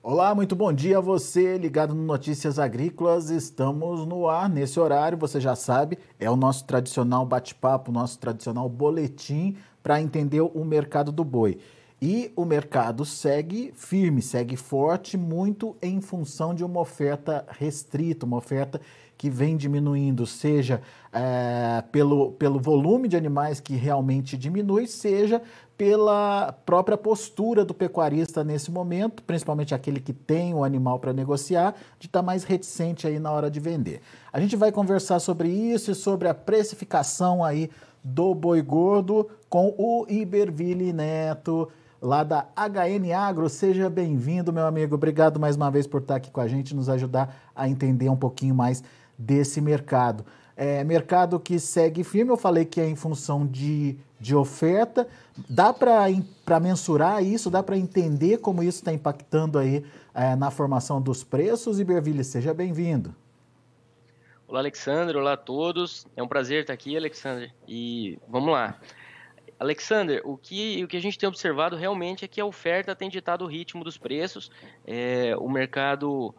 Olá, muito bom dia a você ligado no Notícias Agrícolas. Estamos no ar nesse horário, você já sabe, é o nosso tradicional bate-papo, nosso tradicional boletim para entender o mercado do boi. E o mercado segue firme, segue forte, muito em função de uma oferta restrita, uma oferta que vem diminuindo, seja é, pelo, pelo volume de animais que realmente diminui, seja pela própria postura do pecuarista nesse momento, principalmente aquele que tem o animal para negociar, de estar tá mais reticente aí na hora de vender. A gente vai conversar sobre isso e sobre a precificação aí do boi gordo com o Iberville Neto, lá da HN Agro. Seja bem-vindo, meu amigo. Obrigado mais uma vez por estar aqui com a gente, nos ajudar a entender um pouquinho mais desse mercado. É, mercado que segue firme, eu falei que é em função de, de oferta. Dá para mensurar isso? Dá para entender como isso está impactando aí é, na formação dos preços? Iberville, seja bem-vindo. Olá, Alexandre. Olá a todos. É um prazer estar aqui, Alexandre. E vamos lá. Alexander, o que, o que a gente tem observado realmente é que a oferta tem ditado o ritmo dos preços. É, o mercado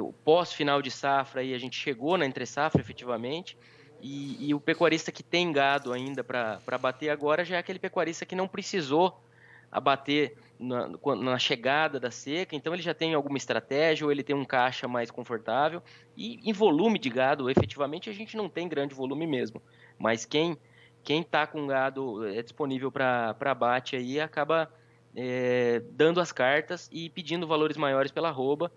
o pós-final de safra, aí a gente chegou na entre-safra efetivamente, e, e, o pecuarista que tem gado ainda para bater agora já é aquele pecuarista que não precisou abater na, na, chegada da seca, então ele já tem alguma estratégia ou ele tem um caixa mais confortável. E em volume de gado, efetivamente, a gente não tem grande volume mesmo. Mas quem quem está com gado é disponível para abate aí acaba é, dando as cartas e pedindo valores maiores pela arroba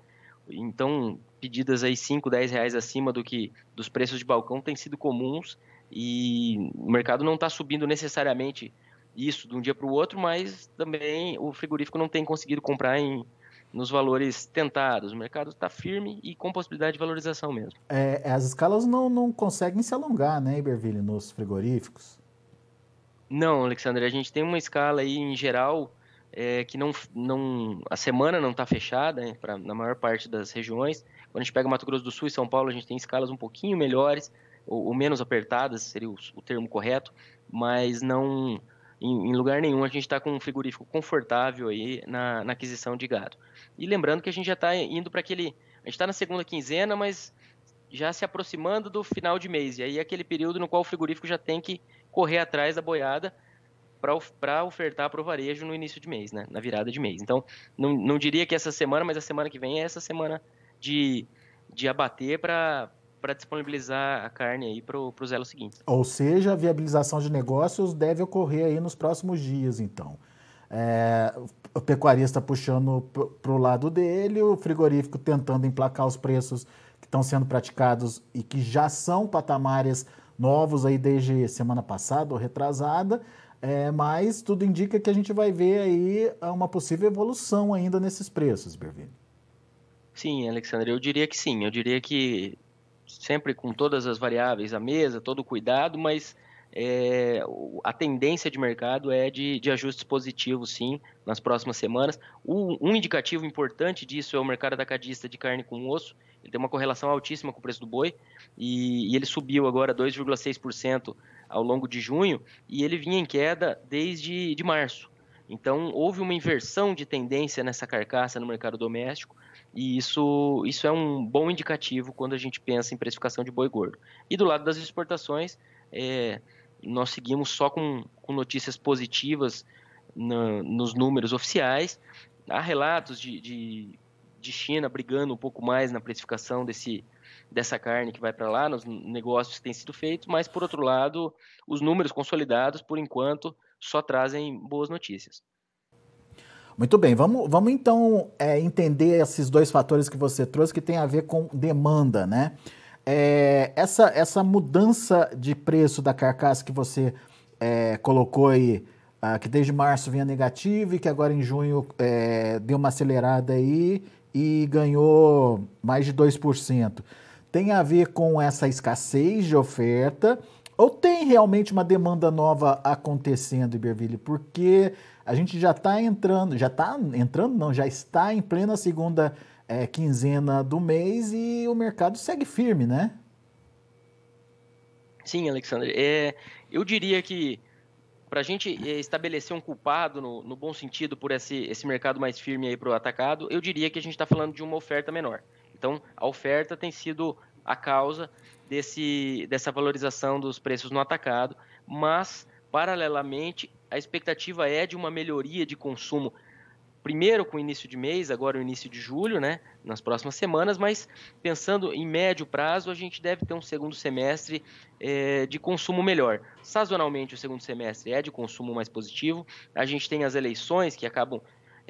então, pedidas aí 5, 10 reais acima do que dos preços de balcão têm sido comuns e o mercado não está subindo necessariamente isso de um dia para o outro, mas também o frigorífico não tem conseguido comprar em, nos valores tentados. O mercado está firme e com possibilidade de valorização mesmo. É, as escalas não, não conseguem se alongar, né, Iberville, nos frigoríficos? Não, Alexandre, a gente tem uma escala aí em geral é, que não, não a semana não está fechada né, pra, na maior parte das regiões. Quando a gente pega Mato Grosso do Sul e São Paulo, a gente tem escalas um pouquinho melhores, ou, ou menos apertadas, seria o, o, termo correto, mas não em, em lugar nenhum a gente está com um frigorífico confortável aí na, na, aquisição de gado. E lembrando que a gente já está indo para aquele. A gente está na segunda quinzena, mas já se aproximando do final de mês. E aí é aquele período no qual o frigorífico já tem que correr atrás da boiada para ofertar para o varejo no início de mês, né? na virada de mês. Então, não, não diria que essa semana, mas a semana que vem é essa semana de, de abater para disponibilizar a carne aí para os elos seguintes. Ou seja, a viabilização de negócios deve ocorrer aí nos próximos dias, então. É, o pecuarista puxando para o lado dele, o frigorífico tentando emplacar os preços que estão sendo praticados e que já são patamares novos aí desde semana passada ou retrasada, é, mas tudo indica que a gente vai ver aí uma possível evolução ainda nesses preços, Bervini. Sim, Alexandre, eu diria que sim. Eu diria que sempre com todas as variáveis à mesa, todo o cuidado, mas é, a tendência de mercado é de, de, ajustes positivos, sim, nas próximas semanas. Um, um indicativo importante disso é o mercado atacadista de carne com osso. Ele tem uma correlação altíssima com o preço do boi e, e ele subiu agora 2,6% ao longo de junho e ele vinha em queda desde de março. Então houve uma inversão de tendência nessa carcaça no mercado doméstico e isso, isso é um bom indicativo quando a gente pensa em precificação de boi gordo. E do lado das exportações, é, nós seguimos só com, com notícias positivas na, nos números oficiais. Há relatos de, de, de China brigando um pouco mais na precificação desse, dessa carne que vai para lá, nos negócios que têm sido feitos, mas por outro lado, os números consolidados, por enquanto, só trazem boas notícias. Muito bem, vamos, vamos então é, entender esses dois fatores que você trouxe que tem a ver com demanda, né? É, essa, essa mudança de preço da carcaça que você é, colocou aí, ah, que desde março vinha negativo e que agora em junho é, deu uma acelerada aí e ganhou mais de 2%. Tem a ver com essa escassez de oferta ou tem realmente uma demanda nova acontecendo, Iberville? Porque a gente já está entrando, já está entrando, não, já está em plena segunda é, quinzena do mês e o mercado segue firme, né? Sim, Alexandre. É, eu diria que para a gente é, estabelecer um culpado, no, no, bom sentido, por esse, esse mercado mais firme para o atacado, eu diria que a gente está falando de uma oferta menor. Então, a oferta tem sido a causa desse, dessa valorização dos preços no atacado, mas, paralelamente, a expectativa é de uma melhoria de consumo, primeiro com o início de mês, agora o início de julho, né, nas próximas semanas, mas pensando em médio prazo, a gente deve ter um segundo semestre é, de consumo melhor. Sazonalmente, o segundo semestre é de consumo mais positivo, a gente tem as eleições que acabam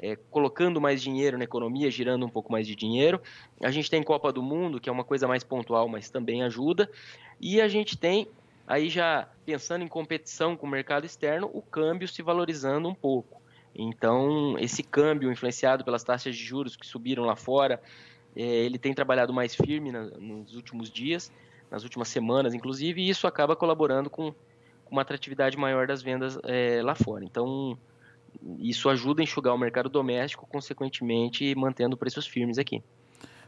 é, colocando mais dinheiro na economia, girando um pouco mais de dinheiro. A gente tem Copa do Mundo, que é uma coisa mais pontual, mas também ajuda. E a gente tem, aí já pensando em competição com o mercado externo, o câmbio se valorizando um pouco. Então, esse câmbio influenciado pelas taxas de juros que subiram lá fora, é, ele tem trabalhado mais firme na, nos últimos dias, nas últimas semanas, inclusive, e isso acaba colaborando com, uma atratividade maior das vendas é, lá fora. Então, isso ajuda a enxugar o mercado doméstico, consequentemente mantendo preços firmes aqui.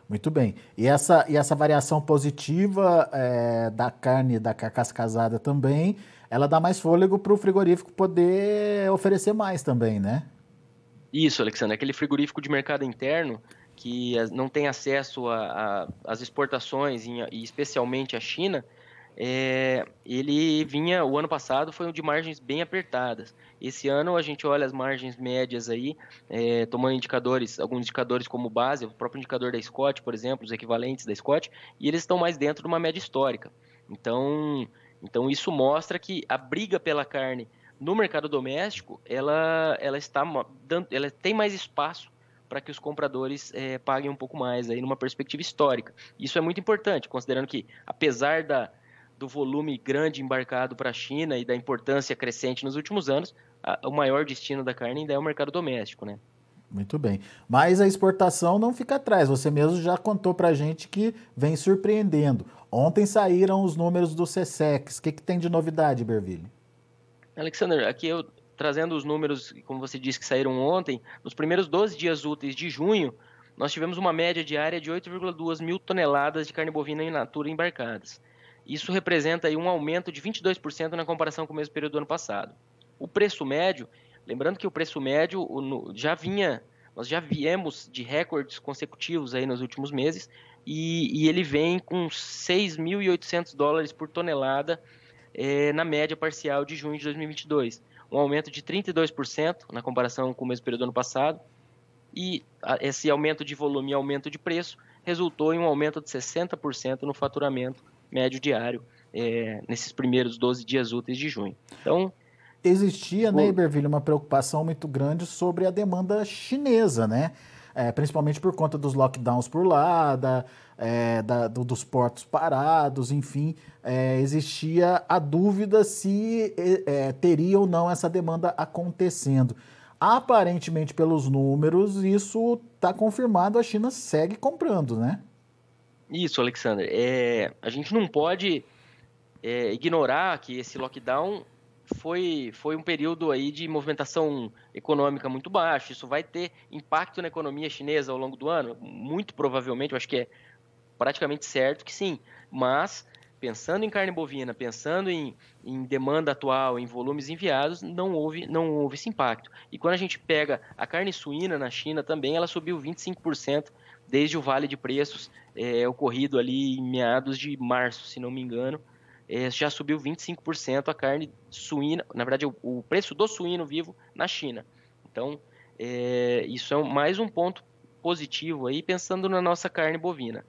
Muito bem. E essa, e essa variação positiva é, da carne da carcaça casada também, ela dá mais fôlego para o frigorífico poder oferecer mais também, né? Isso, Alexandre. Aquele frigorífico de mercado interno que não tem acesso às exportações, e especialmente à China, é, ele vinha, o ano passado foi um de margens bem apertadas. Esse ano a gente olha as margens médias aí, é, tomando indicadores, alguns indicadores como base, o próprio indicador da Scott, por exemplo, os equivalentes da Scott, e eles estão mais dentro de uma média histórica. Então, então isso mostra que a briga pela carne no mercado doméstico, ela, ela está dando, ela tem mais espaço para que os compradores é, paguem um pouco mais aí numa perspectiva histórica. Isso é muito importante, considerando que apesar da do volume grande embarcado para a China e da importância crescente nos últimos anos, a, o maior destino da carne ainda é o mercado doméstico, né? Muito bem. Mas a exportação não fica atrás. Você mesmo já contou para a gente que vem surpreendendo. Ontem saíram os números do CSEX. O que, que tem de novidade, Berville? Alexander, aqui eu trazendo os números, como você disse, que saíram ontem, nos primeiros 12 dias úteis de junho, nós tivemos uma média diária de 8,2 mil toneladas de carne bovina in natura embarcadas. Isso representa um aumento de 22% na comparação com o mesmo período do ano passado. O preço médio, lembrando que o preço médio já vinha, nós já viemos de recordes consecutivos aí nos últimos meses, e, e ele vem com 6.800 dólares por tonelada é, na média parcial de junho de 2022, um aumento de 32% na comparação com o mesmo período do ano passado, e esse aumento de volume e aumento de preço resultou em um aumento de 60% no faturamento médio diário é, nesses primeiros 12 dias úteis de junho. Então, existia, né, Iberville, uma preocupação muito grande sobre a demanda chinesa, né? É, principalmente por conta dos lockdowns por lá, da, é, da, do, dos portos parados, enfim, é, existia a dúvida se é, teria ou não essa demanda acontecendo. Aparentemente, pelos números, isso está confirmado, a China segue comprando, né? Isso, Alexander. É, a gente não pode é, ignorar que esse lockdown foi, foi um período aí de movimentação econômica muito baixo. Isso vai ter impacto na economia chinesa ao longo do ano? Muito provavelmente, eu acho que é praticamente certo que sim. Mas, pensando em carne bovina, pensando em, em demanda atual, em volumes enviados, não houve, não houve esse impacto. E quando a gente pega a carne suína na China também, ela subiu 25% desde o vale de preços é, ocorrido ali em meados de março, se não me engano, é, já subiu 25% a carne suína, na verdade o, o, preço do suíno vivo na China. Então, é, isso é mais um ponto positivo aí pensando na nossa carne bovina.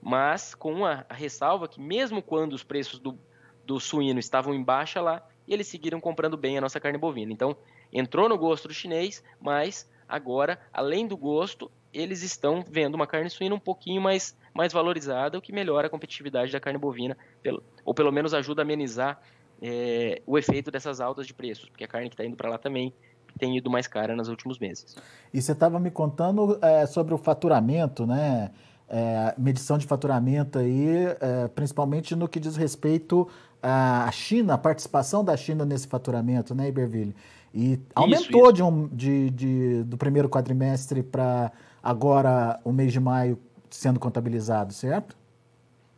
Mas com a, a ressalva que mesmo quando os preços do, do suíno estavam em baixa lá, eles seguiram comprando bem a nossa carne bovina. Então, entrou no gosto do chinês, mas Agora, além do gosto, eles estão vendo uma carne suína um pouquinho mais, mais valorizada, o que melhora a competitividade da carne bovina, pelo, ou pelo menos ajuda a amenizar é, o efeito dessas altas de preços, porque a carne que está indo para lá também tem ido mais cara nos últimos meses. E você estava me contando é, sobre o faturamento, né? É, medição de faturamento aí, é, principalmente no que diz respeito à China, a participação da China nesse faturamento, né, Iberville? E aumentou isso, isso. De um, de, de, do primeiro quadrimestre para agora o mês de maio sendo contabilizado, certo?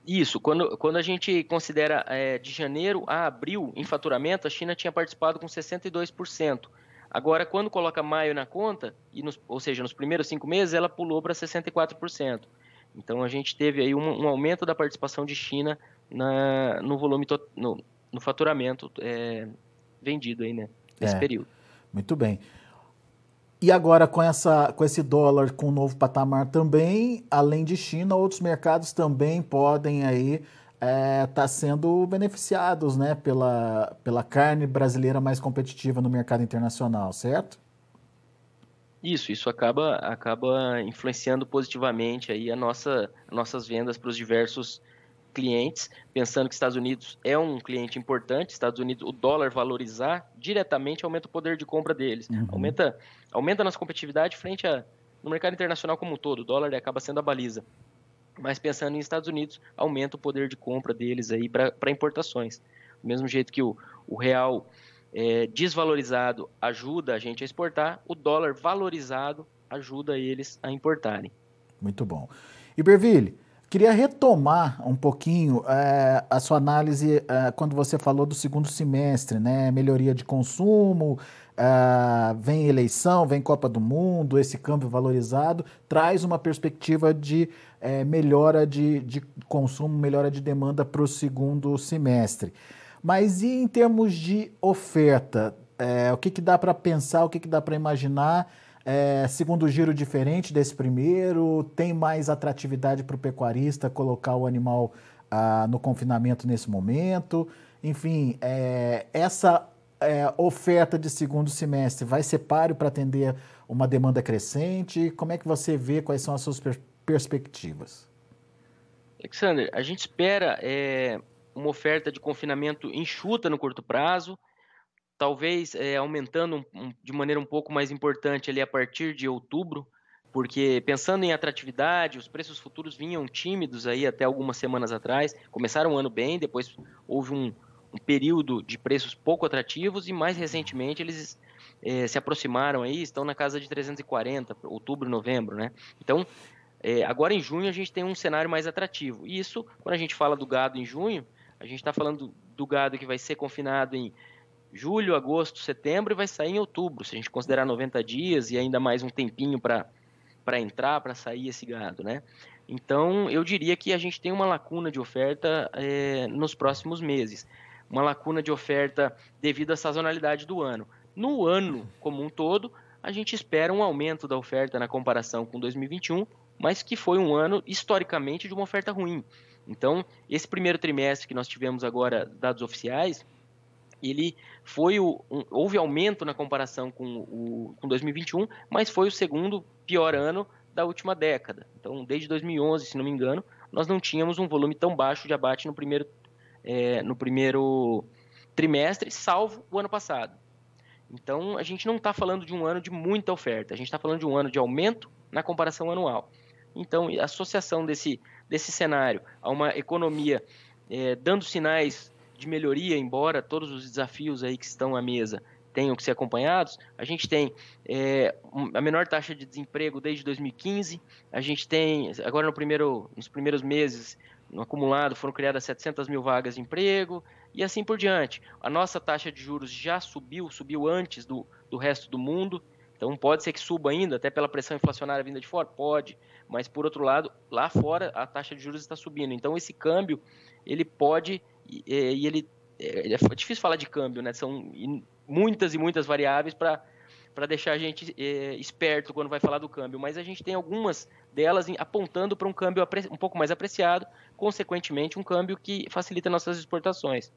Isso, quando, quando a gente considera é, de janeiro a abril em faturamento, a China tinha participado com 62%. Agora, quando coloca maio na conta, e nos, ou seja, nos primeiros cinco meses, ela pulou para 64%. Então, a gente teve aí um, um aumento da participação de China na, no volume, to, no, no, faturamento é, vendido aí, né, nesse é, período. Muito bem. E agora, com, essa, com esse dólar com um novo patamar também, além de China, outros mercados também podem aí é, tá sendo beneficiados né, pela, pela carne brasileira mais competitiva no mercado internacional, certo? Isso, isso acaba, acaba influenciando positivamente aí a nossa, nossas vendas para os diversos clientes, pensando que Estados Unidos é um cliente importante, Estados Unidos, o dólar valorizar diretamente aumenta o poder de compra deles, uhum. aumenta, aumenta a nossa competitividade frente a, no mercado internacional como um todo, o dólar acaba sendo a baliza mas pensando em Estados Unidos, aumenta o poder de compra deles aí para importações. Do mesmo jeito que o, o real é, desvalorizado ajuda a gente a exportar, o dólar valorizado ajuda eles a importarem. Muito bom. Iberville, queria retomar um pouquinho é, a sua análise é, quando você falou do segundo semestre, né? Melhoria de consumo, é, vem eleição, vem Copa do Mundo, esse câmbio valorizado, traz uma perspectiva de melhora de, de consumo, melhora de demanda para o segundo semestre. Mas e em termos de oferta? O que, que dá para pensar, o que, que dá para imaginar? É, segundo giro diferente desse primeiro, tem mais atratividade para o pecuarista colocar o animal ah, no confinamento nesse momento? Enfim, é, essa é, oferta de segundo semestre vai ser páreo para atender uma demanda crescente? Como é que você vê quais são as suas perspectivas? Alexander, a gente espera é, uma oferta de confinamento enxuta no curto prazo, talvez é, aumentando um, de maneira um pouco mais importante ali a partir de outubro, porque pensando em atratividade, os preços futuros vinham tímidos aí até algumas semanas atrás, começaram o ano bem, depois houve um, um período de preços pouco atrativos e mais recentemente eles é, se aproximaram aí, estão na casa de 340, outubro, novembro, né? Então, é, agora em junho a gente tem um cenário mais atrativo. E isso, quando a gente fala do gado em junho, a gente está falando do gado que vai ser confinado em julho, agosto, setembro e vai sair em outubro, se a gente considerar 90 dias e ainda mais um tempinho para entrar, para sair esse gado, né? Então, eu diria que a gente tem uma lacuna de oferta é, nos próximos meses. Uma lacuna de oferta devido à sazonalidade do ano. No ano como um todo, a gente espera um aumento da oferta na comparação com 2021, mas que foi um ano historicamente de uma oferta ruim. Então, esse primeiro trimestre que nós tivemos agora, dados oficiais, ele foi o, um, houve aumento na comparação com o com 2021, mas foi o segundo pior ano da última década. Então, desde 2011, se não me engano, nós não tínhamos um volume tão baixo de abate no primeiro, é, no primeiro trimestre, salvo o ano passado. Então, a gente não está falando de um ano de muita oferta, a gente está falando de um ano de aumento na comparação anual. Então, a associação desse, desse cenário a uma economia é, dando sinais de melhoria, embora todos os desafios aí que estão à mesa tenham que ser acompanhados, a gente tem é, a menor taxa de desemprego desde 2015, a gente tem, agora no primeiro, nos primeiros meses, no acumulado, foram criadas 700 mil vagas de emprego, e assim por diante. A nossa taxa de juros já subiu, subiu antes do, do resto do mundo, então pode ser que suba ainda, até pela pressão inflacionária vinda de fora? Pode. Mas por outro lado, lá fora a taxa de juros está subindo. Então esse câmbio, ele pode. E, e ele. É, é difícil falar de câmbio, né? São muitas e muitas variáveis para para deixar a gente é, esperto quando vai falar do câmbio, mas a gente tem algumas delas apontando para um câmbio um pouco mais apreciado, consequentemente um câmbio que facilita nossas exportações.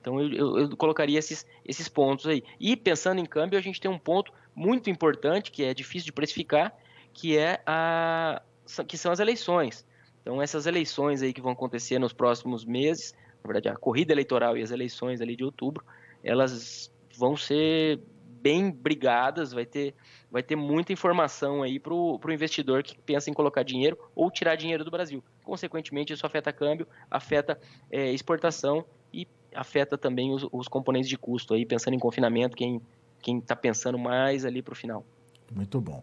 Então eu, eu, eu, colocaria esses, esses pontos aí. E pensando em câmbio, a gente tem um ponto muito importante que é difícil de precificar, que é a que são as eleições. Então essas eleições aí que vão acontecer nos próximos meses, na verdade a corrida eleitoral e as eleições ali de outubro, elas vão ser bem brigadas, vai ter, vai ter muita informação aí para o investidor que pensa em colocar dinheiro ou tirar dinheiro do Brasil. Consequentemente, isso afeta câmbio, afeta é, exportação e afeta também os, os, componentes de custo aí, pensando em confinamento, quem está pensando mais ali para o final. Muito bom.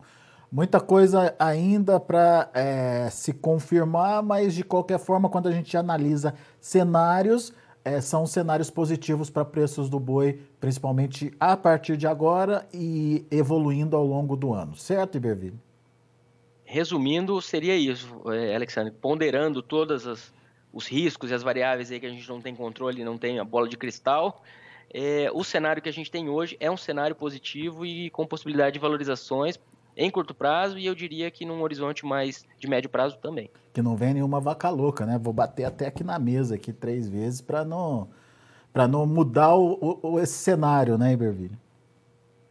Muita coisa ainda para é, se confirmar, mas de qualquer forma, quando a gente analisa cenários, é, são cenários positivos para preços do boi, principalmente a partir de agora e evoluindo ao longo do ano, certo, Iberville? Resumindo, seria isso, é, Alexandre, ponderando todos os riscos e as variáveis aí que a gente não tem controle, não tem a bola de cristal. É, o cenário que a gente tem hoje é um cenário positivo e com possibilidade de valorizações em curto prazo e eu diria que num horizonte mais de médio prazo também. Que não vem nenhuma vaca louca, né? Vou bater até aqui na mesa aqui três vezes para não para não mudar o, o, esse cenário, né, Iberville?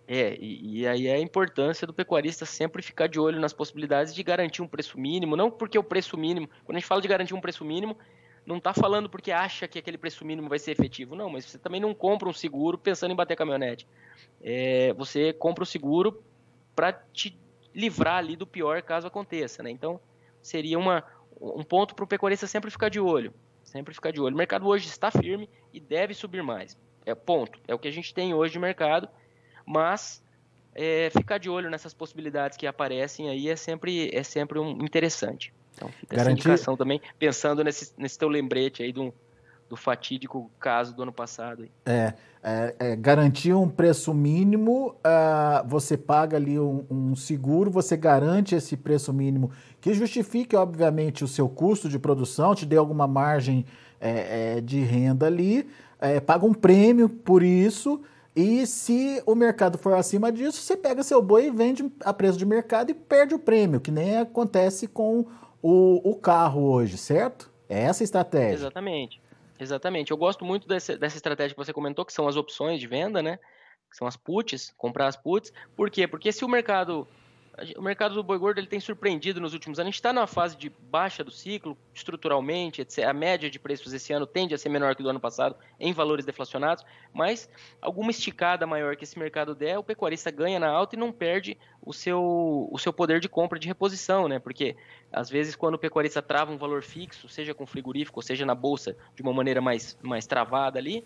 É, e, e, aí é a importância do pecuarista sempre ficar de olho nas possibilidades de garantir um preço mínimo, não porque o preço mínimo, quando a gente fala de garantir um preço mínimo, não está falando porque acha que aquele preço mínimo vai ser efetivo, não, mas você também não compra um seguro pensando em bater caminhonete. É, você compra o seguro para te livrar ali do pior caso aconteça, né? Então, seria uma, um ponto para o pecuarista sempre ficar de olho, sempre ficar de olho. O mercado hoje está firme e deve subir mais. É ponto, é o que a gente tem hoje de mercado, mas é, ficar de olho nessas possibilidades que aparecem aí é sempre, é sempre um interessante. Então, fica Garantir... essa indicação também, pensando nesse, nesse teu lembrete aí do, do fatídico caso do ano passado. É, é, é, garantir um preço mínimo, uh, você paga ali um, um, seguro, você garante esse preço mínimo que justifique, obviamente, o seu custo de produção, te dê alguma margem é, é de renda ali, é, paga um prêmio por isso. E se o mercado for acima disso, você pega seu boi e vende a preço de mercado e perde o prêmio, que nem acontece com o, o carro hoje, certo? É essa a estratégia. Exatamente. Exatamente. Eu gosto muito dessa, estratégia que você comentou, que são as opções de venda, né? Que são as puts, comprar as puts. Por quê? Porque se o mercado o mercado do boi gordo ele tem surpreendido nos últimos anos. A gente está numa fase de baixa do ciclo, estruturalmente, a média de preços esse ano tende a ser menor que do ano passado em valores deflacionados, mas alguma esticada maior que esse mercado der, o pecuarista ganha na alta e não perde o seu, o seu poder de compra de reposição, né? Porque às vezes quando o pecuarista trava um valor fixo, seja com frigorífico, ou seja na bolsa de uma maneira mais, mais travada ali,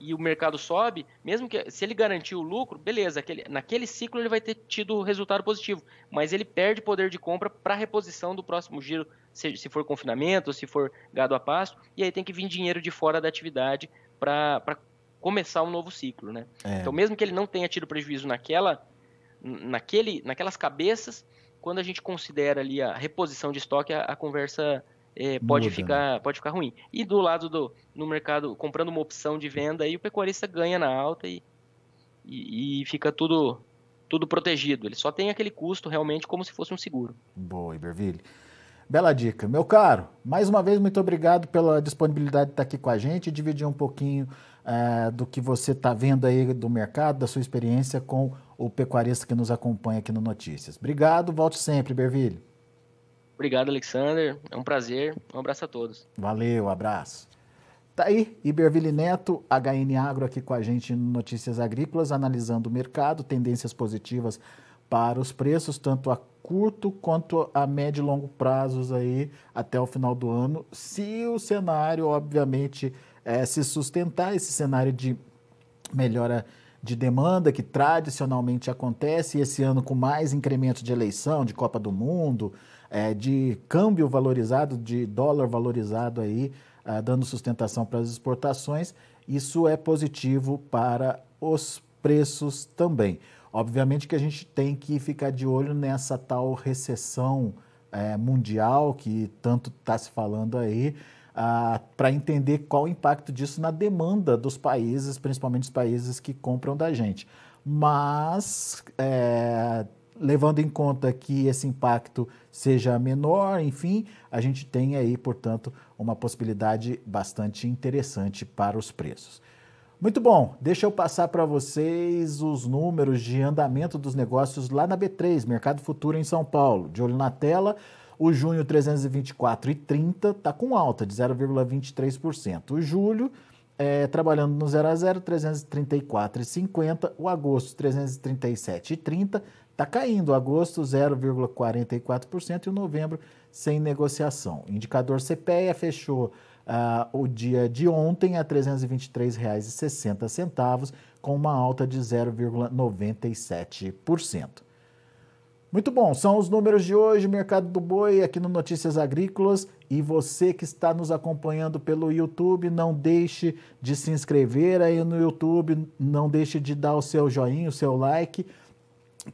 e o mercado sobe, mesmo que se ele garantir o lucro, beleza, aquele, naquele ciclo ele vai ter tido resultado positivo, mas ele perde poder de compra para reposição do próximo giro, se, se for confinamento, se for gado a pasto, e aí tem que vir dinheiro de fora da atividade para começar um novo ciclo, né? É. Então, mesmo que ele não tenha tido prejuízo naquela, naquele, naquelas cabeças, quando a gente considera ali a reposição de estoque, a, a conversa é, pode, Muda, ficar, né? pode ficar ruim. E do lado do no mercado, comprando uma opção de venda, aí o pecuarista ganha na alta e, e, e, fica tudo, tudo protegido. Ele só tem aquele custo realmente como se fosse um seguro. Boa, Iberville. Bela dica. Meu caro, mais uma vez, muito obrigado pela disponibilidade de estar aqui com a gente e dividir um pouquinho é, do que você está vendo aí do mercado, da sua experiência com o pecuarista que nos acompanha aqui no Notícias. Obrigado, volte sempre, Iberville. Obrigado, Alexander. É um prazer. Um abraço a todos. Valeu, abraço. Tá aí, Iberville Neto, HN Agro aqui com a gente no Notícias Agrícolas, analisando o mercado, tendências positivas para os preços, tanto a curto quanto a médio e longo prazos aí até o final do ano, se o cenário, obviamente, é, se sustentar, esse cenário de melhora de demanda que tradicionalmente acontece, e esse ano com mais incremento de eleição, de Copa do Mundo, é, de câmbio valorizado, de dólar valorizado aí, ah, dando sustentação para as exportações, isso é positivo para os preços também. Obviamente que a gente tem que ficar de olho nessa tal recessão é, mundial que tanto está se falando aí, ah, para entender qual o impacto disso na demanda dos países, principalmente os países que compram da gente. Mas é, levando em conta que esse impacto seja menor, enfim, a gente tem aí, portanto, uma possibilidade bastante interessante para os preços. Muito bom, deixa eu passar para vocês os números de andamento dos negócios lá na B3, Mercado Futuro em São Paulo. De olho na tela, o junho 324,30 está com alta de 0,23%. O julho, é, trabalhando no 0 a 0, 334,50. O agosto, 337,30. Está caindo. O agosto, 0,44% e o novembro, sem negociação. Indicador CPEA fechou uh, o dia de ontem a R$ 323,60, com uma alta de 0,97%. Muito bom, são os números de hoje, Mercado do Boi, aqui no Notícias Agrícolas. E você que está nos acompanhando pelo YouTube, não deixe de se inscrever aí no YouTube, não deixe de dar o seu joinha, o seu like,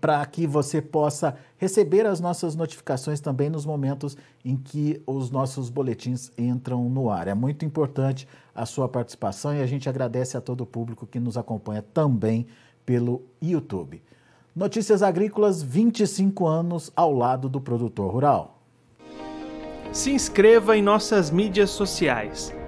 para que você possa receber as nossas notificações também nos momentos em que os nossos boletins entram no ar. É muito importante a sua participação e a gente agradece a todo o público que nos acompanha também pelo YouTube. Notícias Agrícolas, 25 anos ao lado do produtor rural. Se inscreva em nossas mídias sociais.